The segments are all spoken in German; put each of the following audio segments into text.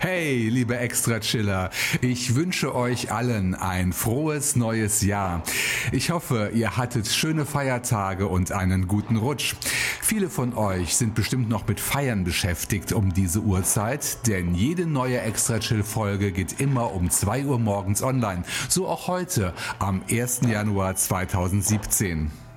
Hey, liebe Extra-Chiller, ich wünsche euch allen ein frohes neues Jahr. Ich hoffe, ihr hattet schöne Feiertage und einen guten Rutsch. Viele von euch sind bestimmt noch mit Feiern beschäftigt um diese Uhrzeit, denn jede neue Extra-Chill-Folge geht immer um 2 Uhr morgens online. So auch heute, am 1. Januar 2017.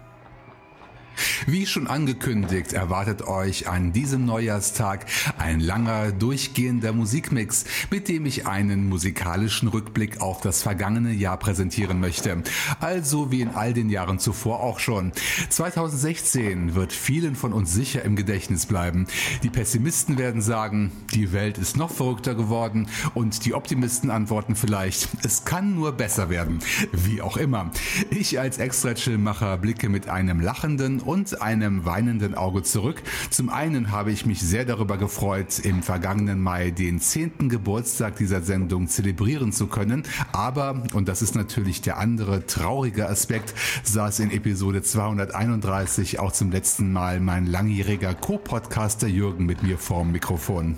Wie schon angekündigt, erwartet euch an diesem Neujahrstag ein langer, durchgehender Musikmix, mit dem ich einen musikalischen Rückblick auf das vergangene Jahr präsentieren möchte. Also wie in all den Jahren zuvor auch schon. 2016 wird vielen von uns sicher im Gedächtnis bleiben. Die Pessimisten werden sagen, die Welt ist noch verrückter geworden und die Optimisten antworten vielleicht, es kann nur besser werden. Wie auch immer. Ich als Extra-Chill-Macher blicke mit einem lachenden und einem weinenden Auge zurück. Zum einen habe ich mich sehr darüber gefreut, im vergangenen Mai den 10. Geburtstag dieser Sendung zelebrieren zu können. Aber, und das ist natürlich der andere traurige Aspekt, saß in Episode 231 auch zum letzten Mal mein langjähriger Co-Podcaster Jürgen mit mir vorm Mikrofon.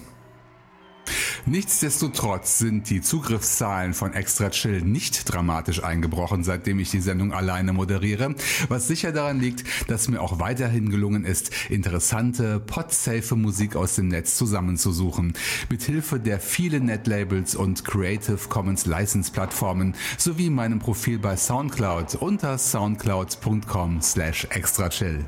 Nichtsdestotrotz sind die Zugriffszahlen von Extra Chill nicht dramatisch eingebrochen, seitdem ich die Sendung alleine moderiere, was sicher daran liegt, dass mir auch weiterhin gelungen ist, interessante, podsafe Musik aus dem Netz zusammenzusuchen, mithilfe der vielen Netlabels und Creative Commons License Plattformen sowie meinem Profil bei Soundcloud unter soundcloud.com slash extrachill.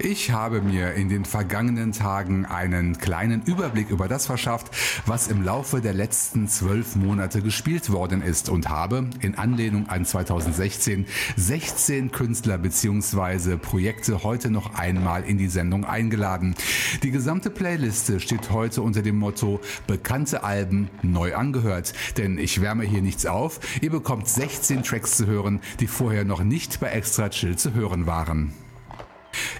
Ich habe mir in den vergangenen Tagen einen kleinen Überblick über das verschafft, was im Laufe der letzten zwölf Monate gespielt worden ist und habe in Anlehnung an 2016 16 Künstler bzw. Projekte heute noch einmal in die Sendung eingeladen. Die gesamte Playliste steht heute unter dem Motto Bekannte Alben neu angehört, denn ich wärme hier nichts auf. Ihr bekommt 16 Tracks zu hören, die vorher noch nicht bei Extra Chill zu hören waren.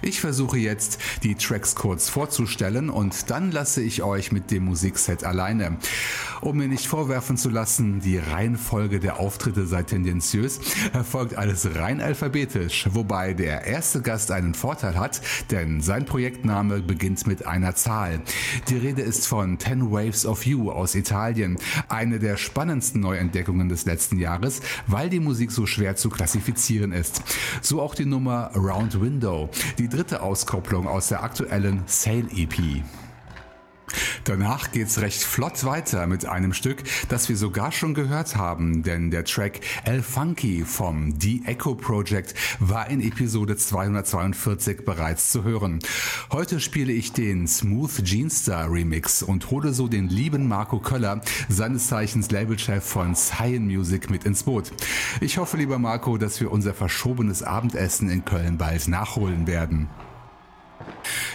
Ich versuche jetzt, die Tracks kurz vorzustellen und dann lasse ich euch mit dem Musikset alleine. Um mir nicht vorwerfen zu lassen, die Reihenfolge der Auftritte sei tendenziös, erfolgt alles rein alphabetisch, wobei der erste Gast einen Vorteil hat, denn sein Projektname beginnt mit einer Zahl. Die Rede ist von Ten Waves of You aus Italien, eine der spannendsten Neuentdeckungen des letzten Jahres, weil die Musik so schwer zu klassifizieren ist. So auch die Nummer Round Window, die dritte Auskopplung aus der aktuellen Sale EP. Danach geht's recht flott weiter mit einem Stück, das wir sogar schon gehört haben, denn der Track El Funky vom The Echo Project war in Episode 242 bereits zu hören. Heute spiele ich den Smooth Jeanstar Remix und hole so den lieben Marco Köller, seines Zeichens Labelchef von Cyan Music, mit ins Boot. Ich hoffe, lieber Marco, dass wir unser verschobenes Abendessen in Köln bald nachholen werden.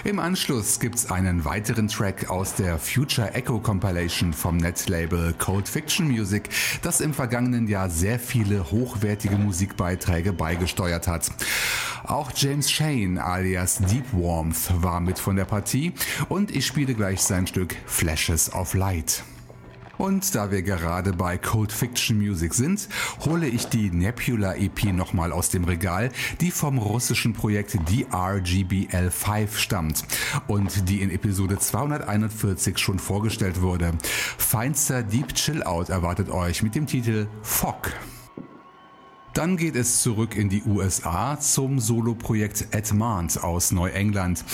Im Anschluss gibt's einen weiteren Track aus der Future Echo Compilation vom Netlabel Cold Fiction Music, das im vergangenen Jahr sehr viele hochwertige Musikbeiträge beigesteuert hat. Auch James Shane alias Deep Warmth war mit von der Partie und ich spiele gleich sein Stück Flashes of Light. Und da wir gerade bei Cold Fiction Music sind, hole ich die Nebula EP nochmal aus dem Regal, die vom russischen Projekt DRGBL5 stammt und die in Episode 241 schon vorgestellt wurde. Feinster Deep Chill Out erwartet euch mit dem Titel Fog. Dann geht es zurück in die USA zum Soloprojekt Edmond aus Neuengland.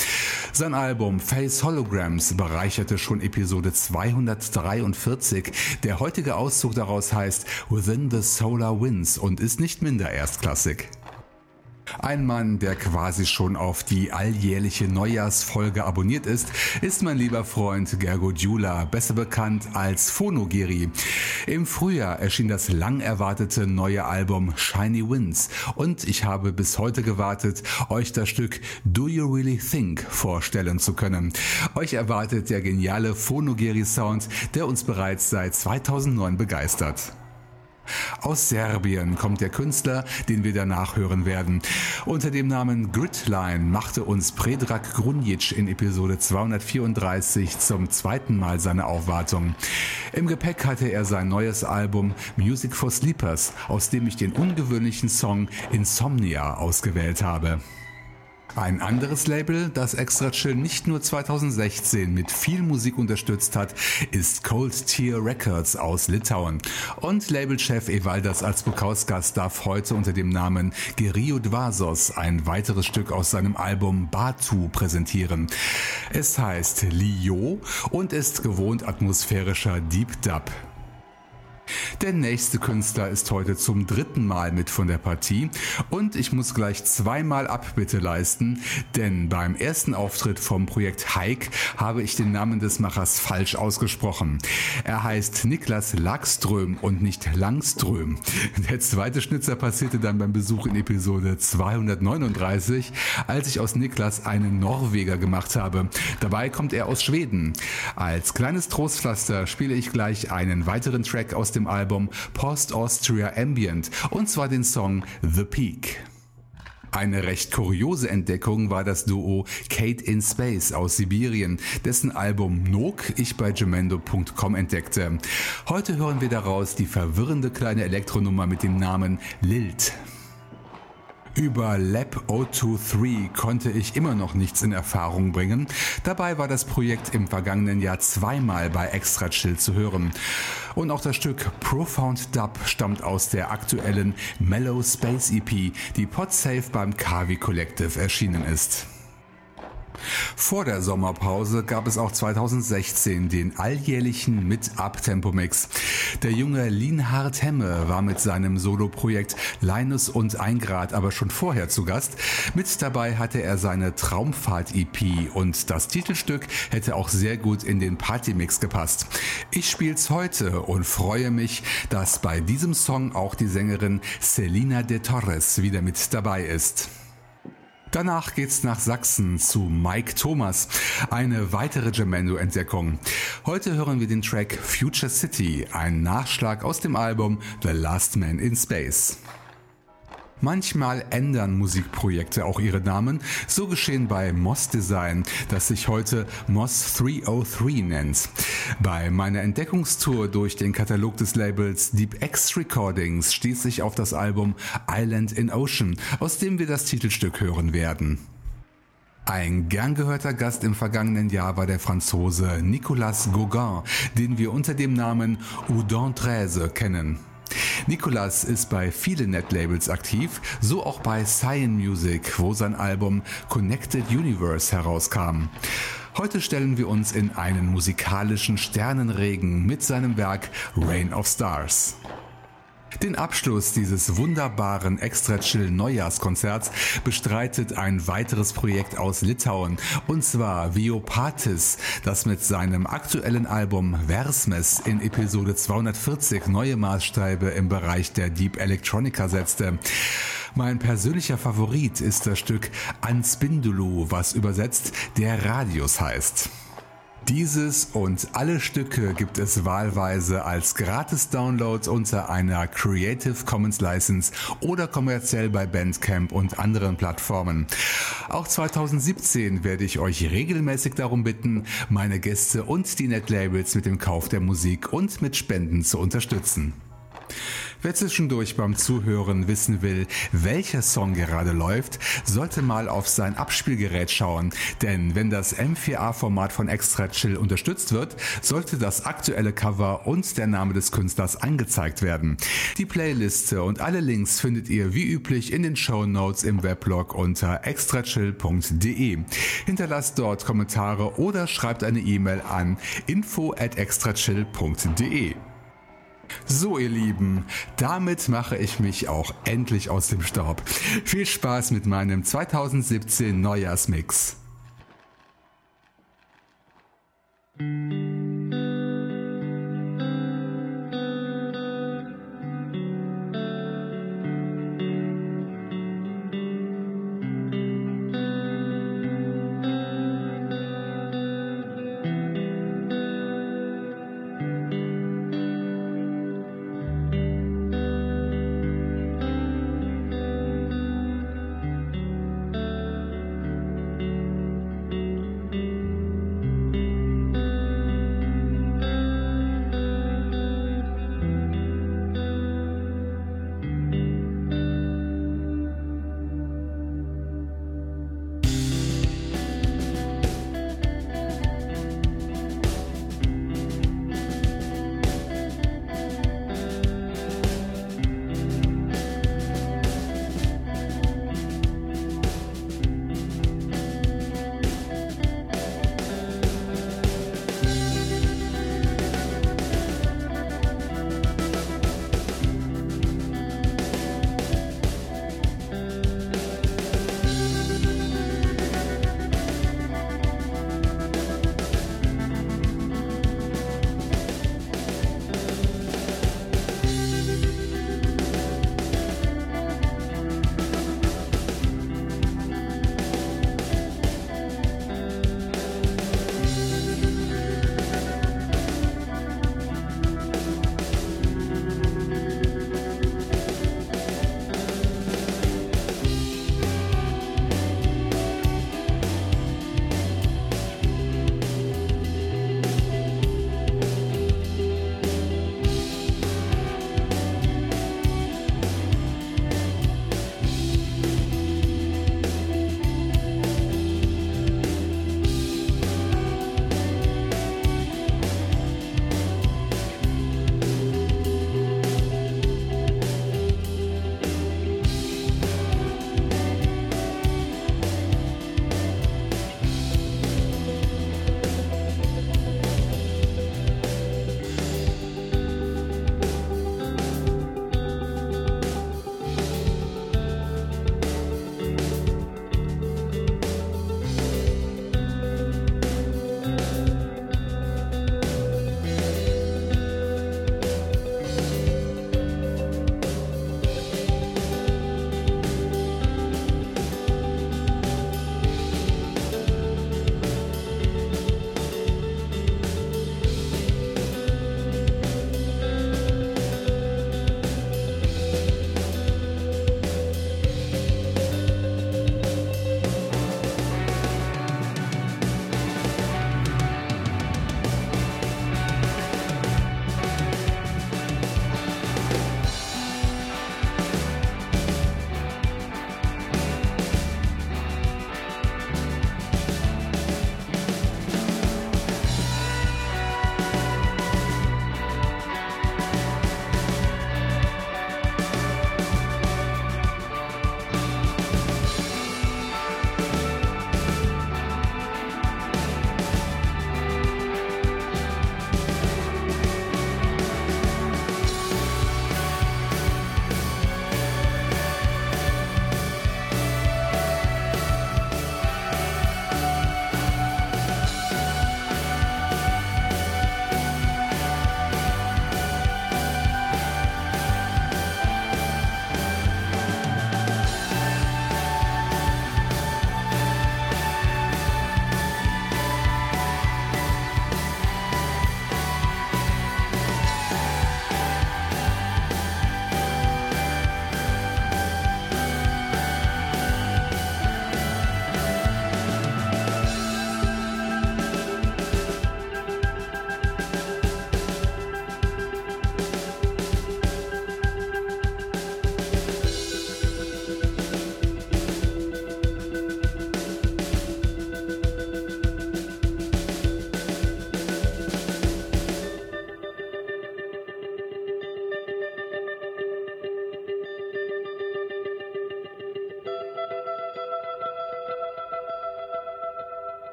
Sein Album Face Holograms bereicherte schon Episode 243. Der heutige Auszug daraus heißt Within the Solar Winds und ist nicht minder erstklassig. Ein Mann, der quasi schon auf die alljährliche Neujahrsfolge abonniert ist, ist mein lieber Freund Gergo Djula, besser bekannt als Phonogeri. Im Frühjahr erschien das lang erwartete neue Album Shiny Winds und ich habe bis heute gewartet, euch das Stück Do You Really Think vorstellen zu können. Euch erwartet der geniale Phonogeri Sound, der uns bereits seit 2009 begeistert. Aus Serbien kommt der Künstler, den wir danach hören werden. Unter dem Namen Gridline machte uns Predrag Grunjic in Episode 234 zum zweiten Mal seine Aufwartung. Im Gepäck hatte er sein neues Album Music for Sleepers, aus dem ich den ungewöhnlichen Song Insomnia ausgewählt habe. Ein anderes Label, das Extra Chill nicht nur 2016 mit viel Musik unterstützt hat, ist Cold Tear Records aus Litauen. Und Labelchef Evaldas Alsbukauskas darf heute unter dem Namen Gerio Dvasos ein weiteres Stück aus seinem Album Batu präsentieren. Es heißt Lio und ist gewohnt atmosphärischer Deep Dub. Der nächste Künstler ist heute zum dritten Mal mit von der Partie und ich muss gleich zweimal Abbitte leisten, denn beim ersten Auftritt vom Projekt Hike habe ich den Namen des Machers falsch ausgesprochen. Er heißt Niklas Lagström und nicht Langström. Der zweite Schnitzer passierte dann beim Besuch in Episode 239, als ich aus Niklas einen Norweger gemacht habe. Dabei kommt er aus Schweden. Als kleines Trostpflaster spiele ich gleich einen weiteren Track aus dem Album Post Austria Ambient und zwar den Song The Peak. Eine recht kuriose Entdeckung war das Duo Kate in Space aus Sibirien, dessen Album Nok ich bei gemendo.com entdeckte. Heute hören wir daraus die verwirrende kleine Elektronummer mit dem Namen Lilt. Über Lab 023 konnte ich immer noch nichts in Erfahrung bringen. Dabei war das Projekt im vergangenen Jahr zweimal bei Extra Chill zu hören. Und auch das Stück Profound Dub stammt aus der aktuellen Mellow Space EP, die Podsafe beim Kavi Collective erschienen ist. Vor der Sommerpause gab es auch 2016 den alljährlichen Mit-Up-Tempo-Mix. Der junge Linhard Hemme war mit seinem Soloprojekt Linus und Eingrad aber schon vorher zu Gast. Mit dabei hatte er seine Traumfahrt-EP und das Titelstück hätte auch sehr gut in den Party-Mix gepasst. Ich spiel's heute und freue mich, dass bei diesem Song auch die Sängerin Selina de Torres wieder mit dabei ist. Danach geht's nach Sachsen zu Mike Thomas, eine weitere Jamendo-Entdeckung. Heute hören wir den Track Future City, ein Nachschlag aus dem Album The Last Man in Space. Manchmal ändern Musikprojekte auch ihre Namen. So geschehen bei Moss Design, das sich heute Moss 303 nennt. Bei meiner Entdeckungstour durch den Katalog des Labels Deep X Recordings stieß ich auf das Album Island in Ocean, aus dem wir das Titelstück hören werden. Ein gern gehörter Gast im vergangenen Jahr war der Franzose Nicolas Gauguin, den wir unter dem Namen Udon 13 kennen. Nicolas ist bei vielen Netlabels aktiv, so auch bei Cyan Music, wo sein Album Connected Universe herauskam. Heute stellen wir uns in einen musikalischen Sternenregen mit seinem Werk Rain of Stars. Den Abschluss dieses wunderbaren Extra Chill Neujahrskonzerts bestreitet ein weiteres Projekt aus Litauen und zwar Viopatis, das mit seinem aktuellen Album Versmes in Episode 240 neue Maßstäbe im Bereich der Deep Electronica setzte. Mein persönlicher Favorit ist das Stück Anspindulu, was übersetzt der Radius heißt. Dieses und alle Stücke gibt es wahlweise als Gratis-Download unter einer Creative Commons License oder kommerziell bei Bandcamp und anderen Plattformen. Auch 2017 werde ich euch regelmäßig darum bitten, meine Gäste und die Netlabels mit dem Kauf der Musik und mit Spenden zu unterstützen. Wer zwischendurch beim Zuhören wissen will, welcher Song gerade läuft, sollte mal auf sein Abspielgerät schauen, denn wenn das M4A-Format von Extra Chill unterstützt wird, sollte das aktuelle Cover und der Name des Künstlers angezeigt werden. Die Playliste und alle Links findet ihr wie üblich in den Show Notes im Weblog unter extrachill.de. Hinterlasst dort Kommentare oder schreibt eine E-Mail an info at extrachill.de. So, ihr Lieben, damit mache ich mich auch endlich aus dem Staub. Viel Spaß mit meinem 2017 Neujahrsmix.